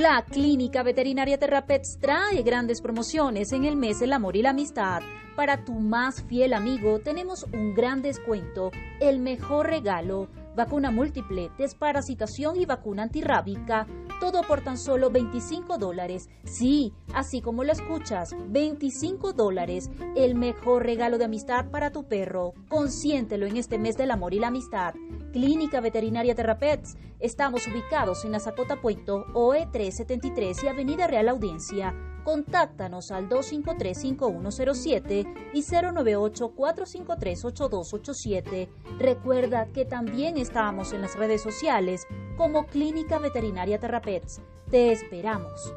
La Clínica Veterinaria Terrapets trae grandes promociones en el mes del amor y la amistad. Para tu más fiel amigo tenemos un gran descuento, el mejor regalo, vacuna múltiple, desparasitación y vacuna antirrábica, todo por tan solo 25 dólares. Sí, así como lo escuchas, 25 dólares, el mejor regalo de amistad para tu perro. Consiéntelo en este mes del amor y la amistad. Clínica Veterinaria Terrapets. Estamos ubicados en Azacota Puerto, OE 373 y Avenida Real Audiencia. Contáctanos al 253-5107 y 098-453-8287. Recuerda que también estamos en las redes sociales como Clínica Veterinaria Terrapets. Te esperamos.